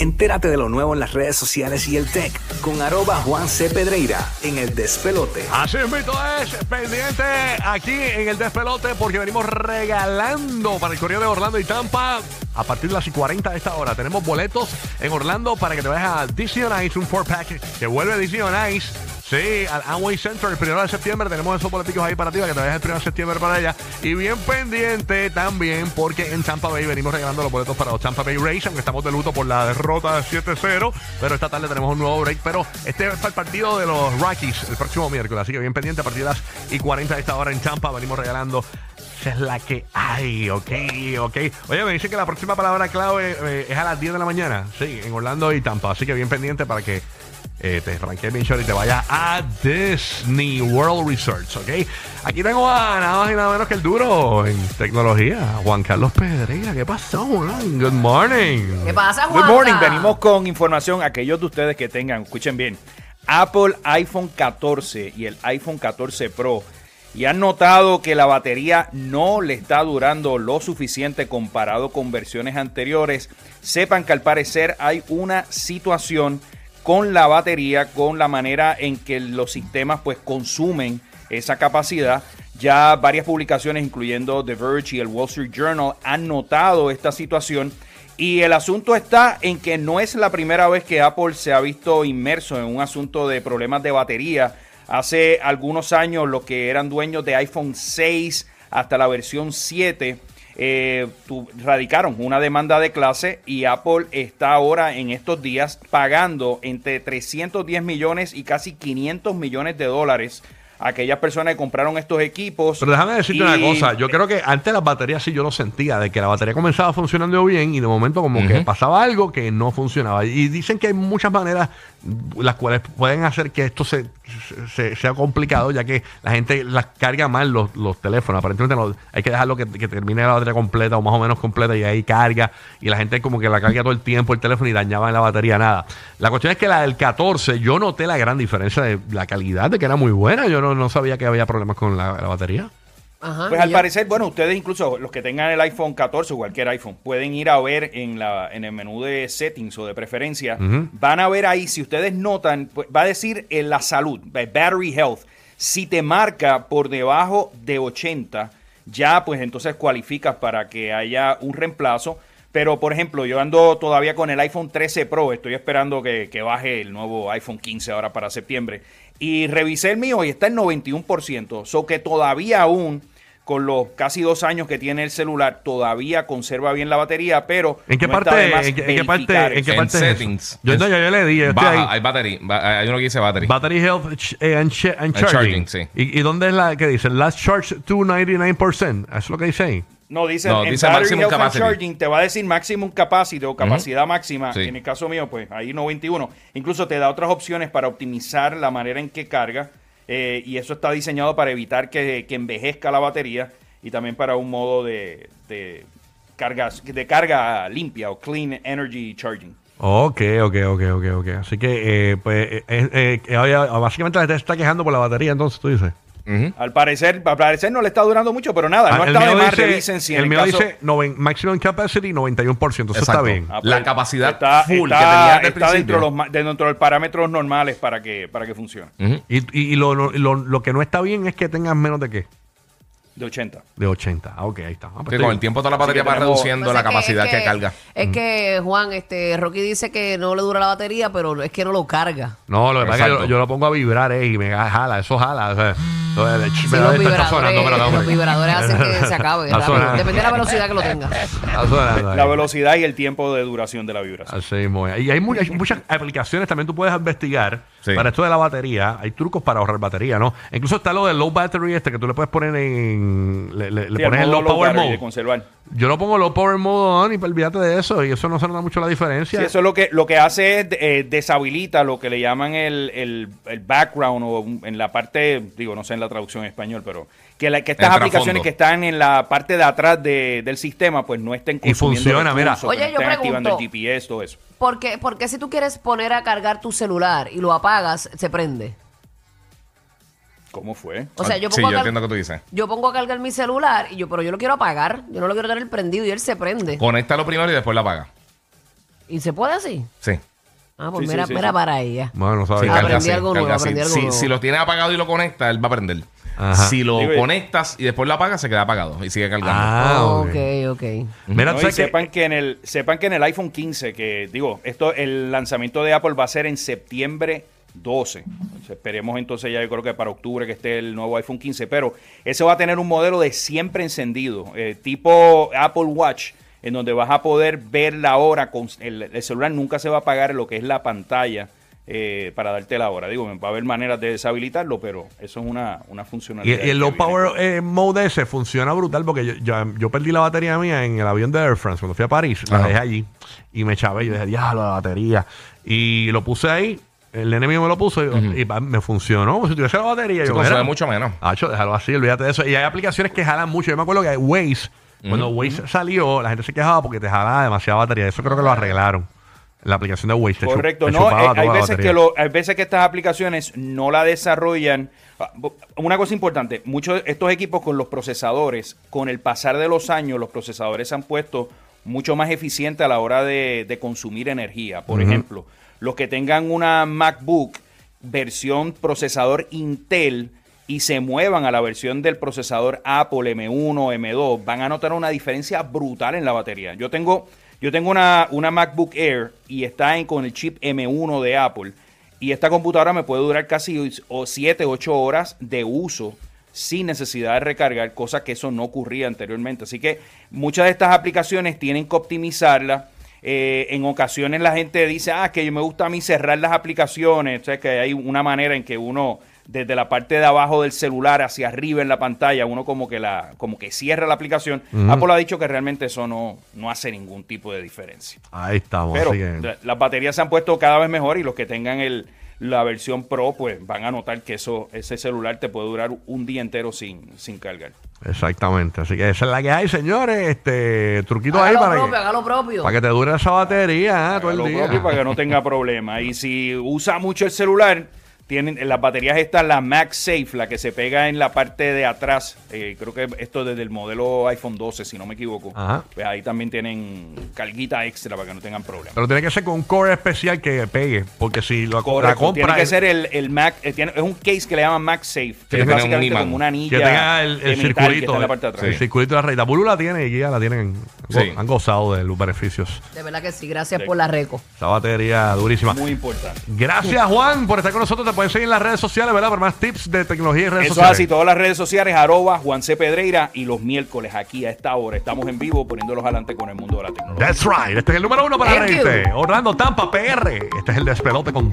Entérate de lo nuevo en las redes sociales y el tech con arroba Juan C. Pedreira en el despelote. Así mismo es, pendiente aquí en el despelote porque venimos regalando para el Correo de Orlando y Tampa a partir de las 40 de esta hora. Tenemos boletos en Orlando para que te vayas a Disney on Ice, un 4-pack que vuelve a Disney on Ice. Sí, al Amway Center el primero de septiembre. Tenemos esos boleticos ahí para ti, para que te vayas el primero de septiembre para allá. Y bien pendiente también, porque en Tampa Bay venimos regalando los boletos para los Tampa Bay Rays, aunque estamos de luto por la derrota 7-0. Pero esta tarde tenemos un nuevo break. Pero este es el partido de los Rockies el próximo miércoles. Así que bien pendiente a partir de las y 40 de esta hora en Tampa. Venimos regalando esa es la que hay, ok, ok. Oye, me dicen que la próxima palabra clave eh, es a las 10 de la mañana. Sí, en Orlando y Tampa. Así que bien pendiente para que eh, te arranque bien short y te vaya a Disney World Resorts, ¿ok? Aquí tengo a nada más y nada menos que el duro en tecnología, Juan Carlos Pedreira. ¿Qué pasó, Juan? Good morning. ¿Qué pasa, Good Juan? morning, venimos con información. Aquellos de ustedes que tengan, escuchen bien, Apple iPhone 14 y el iPhone 14 Pro y han notado que la batería no le está durando lo suficiente comparado con versiones anteriores, sepan que al parecer hay una situación con la batería, con la manera en que los sistemas pues consumen esa capacidad. Ya varias publicaciones, incluyendo The Verge y el Wall Street Journal, han notado esta situación. Y el asunto está en que no es la primera vez que Apple se ha visto inmerso en un asunto de problemas de batería. Hace algunos años los que eran dueños de iPhone 6 hasta la versión 7 eh, radicaron una demanda de clase y Apple está ahora en estos días pagando entre 310 millones y casi 500 millones de dólares aquellas personas que compraron estos equipos. Pero déjame decirte Y- una cosa, yo creo que antes las baterías sí yo lo sentía, de que la batería comenzaba funcionando bien y de momento como que pasaba algo que no funcionaba. Y dicen que hay muchas maneras las cuales pueden hacer que esto se, se- sea complicado, ya que la gente las carga mal los, los teléfonos. Aparentemente no- hay que dejarlo que, que termine la batería completa o más o menos completa y ahí carga. Y la gente como que la carga todo el tiempo el teléfono y dañaba en la batería nada. La cuestión es que la del 14 yo noté la gran diferencia de la calidad, de que era muy buena. Yo no, no sabía que había problemas con la, la batería. Ajá, Pues al parecer, bueno, ustedes incluso los que tengan el iPhone 14 o cualquier iPhone pueden ir a ver en la en el menú de settings o de preferencia, van a ver ahí si ustedes notan, pues, va a decir en la salud, eh, battery health. Si te marca por debajo de 80, ya pues entonces cualificas para que haya un reemplazo. Pero, por ejemplo, yo ando todavía con el iPhone 13 Pro. Estoy esperando que, que baje el nuevo iPhone 15 ahora para septiembre. Y revisé el mío y está en 91%. So que todavía aún, con los casi dos años que tiene el celular, todavía conserva bien la batería, pero ¿En qué no está parte? de más ¿En qué, en qué parte? ¿En qué parte eso? settings. Yo, no, yo, yo le di. yo estoy Baja, ahí. hay battery. ba- Hay uno que dice battery. Battery Health eh, and, and And Charging. charging, sí. ¿Y, y dónde es la que dice? Last charge to 99%. ¿Eso es lo que dice ahí? No, dice, No, en dice Battery Health and. Charging te va a decir maximum capacity o capacidad máxima. Sí. En el caso mío, pues ahí 91. Incluso te da otras opciones para optimizar la manera en que carga. eh, y eso está diseñado para evitar que, que envejezca la batería y también para un modo de, de, cargas, de carga limpia o clean energy charging. Ok, ok, ok, ok, ok. Así que, eh, pues, eh, eh, eh, básicamente la gente se está quejando por la batería, entonces tú dices. Al parecer, al parecer no le está durando mucho, pero nada, no Ah, el está de mío más. dice, Revisen si en el el mío caso- dice noven- maximum capacity 91%. Eso está bien. Ah, La capacidad está, full que está- el está dentro, de los, ma- de- dentro de los parámetros normales para que, para que funcione. Y, y, y lo, lo, lo- lo que no está bien es que tengan menos de qué? De 80. De 80. Ah, ok, ahí está. Ah, pues Que con el tiempo toda la batería que va tenemos- reduciendo la que es capacidad que, que- carga. Es que, Juan, este, Rocky dice que no le dura la batería, pero es que no lo carga. No, lo que pasa es que yo, lo pongo a vibrar eh, y me jala, eso jala. O sea, Sí, los vibradores, sonando, espérate, hombre. los vibradores hacen que se acabe. Depende de la velocidad que lo tenga. Sonando. La velocidad y el tiempo de duración de la vibración. Así mismo. Y hay, mu- hay muchas aplicaciones también tú puedes investigar Sí. para esto de la batería. Hay trucos para ahorrar batería, ¿no? Incluso está lo del low battery este que tú le puedes poner en... Le, le- le Sí, pones el low low power mode. conservar. Yo lo pongo low power mode on y pues, olvídate de eso. Y eso no se nota mucho la diferencia. Sí, eso es lo que, lo que hace es eh, deshabilita lo que le llaman el, el- el background o en la parte, digo, no sé en la traducción en español, pero que, la- que estas aplicaciones que están en la parte de atrás de- del sistema, pues no estén Y consumiendo funciona, mira. que Oye, no yo estén activando el. GPS, todo eso. Porque, porque si tú quieres poner a cargar tu celular y lo apagas, se prende. ¿Cómo fue? O sea, yo sí, pongo, yo a car- entiendo lo que tú dices. yo pongo a cargar mi celular y yo, pero yo lo quiero apagar. Yo no lo quiero tener prendido y él se prende. Conéctalo primero y después la apaga. ¿Y se puede así? Sí. Ah, pues Sí, sí, mira, sí, mira sí. para ella. Bueno, no sabía. Aprendí carga así, algo nuevo, carga así. aprendí algo Si, nuevo. si lo tienes apagado y lo conectas, él va a prender. Ajá. Si lo Digo, conectas y después lo apagas, se queda apagado y sigue cargando. Ah, ok. ok, ok. Mira, No, tú y sabes que- sepan que en el sepan que en el iPhone 15 que digo esto el lanzamiento de Apple va a ser en septiembre 12 Entonces, esperemos entonces ya yo creo que para octubre que esté el nuevo iPhone 15 pero ese va a tener un modelo de siempre encendido eh, tipo Apple Watch en donde vas a poder ver la hora con el, el celular nunca se va a apagar lo que es la pantalla eh, para darte la hora digo va a haber maneras de deshabilitarlo pero eso es una, una Y, funcionalidad y el low power eh, mode ese funciona brutal porque yo, yo, yo perdí la batería mía en el avión de Air France cuando fui a París. La Ajá. dejé allí y me chavé. Yo dije, diablo, la batería. Y lo puse ahí. El nene mío me lo puso y, y pa- me funcionó si tuviese la batería. Se Yo, consume mira, mucho menos. Hacho, déjalo así, olvídate de eso. Y hay aplicaciones que jalan mucho. Yo me acuerdo que Waze, cuando Waze salió, la gente se quejaba porque te jalaba demasiada batería. Eso creo que lo arreglaron. La aplicación de Waze. te Correcto, te no, eh, toda hay la veces que lo, hay veces que estas aplicaciones no la desarrollan. Ah, Una cosa importante, muchos de estos equipos con los procesadores, con el pasar de los años, los procesadores se han puesto mucho más eficientes a la hora de, de consumir energía. Por ejemplo, los que tengan una MacBook versión procesador Intel y se muevan a la versión del procesador Apple M1, M2, van a notar una diferencia brutal en la batería. Yo tengo, yo tengo una, una MacBook Air y está con el chip M1 de Apple. Y esta computadora me puede durar casi 7, 8 horas de uso sin necesidad de recargar, cosa que eso no ocurría anteriormente. Así que muchas de estas aplicaciones tienen que optimizarlas. Eh, en ocasiones la gente dice, ah, que me gusta a mí cerrar las aplicaciones. O sea, que hay una manera en que uno, desde la parte de abajo del celular hacia arriba en la pantalla, uno como que la, como que cierra la aplicación. Apple ha dicho que realmente eso no, no hace ningún tipo de diferencia. Ahí estamos. Pero la- las baterías se han puesto cada vez mejor y los que tengan el, la versión Pro, pues van a notar que eso, ese celular te puede durar un día entero sin, sin cargar. Exactamente. Así que esa es la que hay, señores. Este truquito ahí Haga para propio, que, haga lo propio. para que te dure esa batería ah, todo el día. propio para que no tenga problema. Y si usa mucho el celular, tienen en las baterías estas, la MagSafe, la que se pega en la parte de atrás. eh, creo que esto desde el modelo iPhone 12, si no me equivoco. Ajá. Pues ahí también tienen carguita extra para que no tengan problemas. Pero tiene que ser con un core especial que pegue. Porque si lo la Correcto, compra. tiene que ser el, el Mac, eh, tiene- es un case que le llaman MagSafe, que que es un básicamente imán. como una anilla que tenga el, de el circulito. en la parte de atrás. El circulito de la. Bulu la tiene y ya la tienen. Sí. Han gozado de los beneficios. De verdad que sí, gracias Sí. por la reco. Esa batería durísima. Muy importante. Gracias, Juan, por estar con nosotros. Pueden seguir en las redes sociales, ¿verdad? Por más tips de tecnología y redes Eso es sociales. así, todas las redes sociales, arroba Juan C. Pedreira y los miércoles aquí a esta hora estamos en vivo poniéndolos adelante con el mundo de la tecnología. That's right. Este es el número uno para Thank you. reírte. Orlando Tampa PR. Este es el despelote con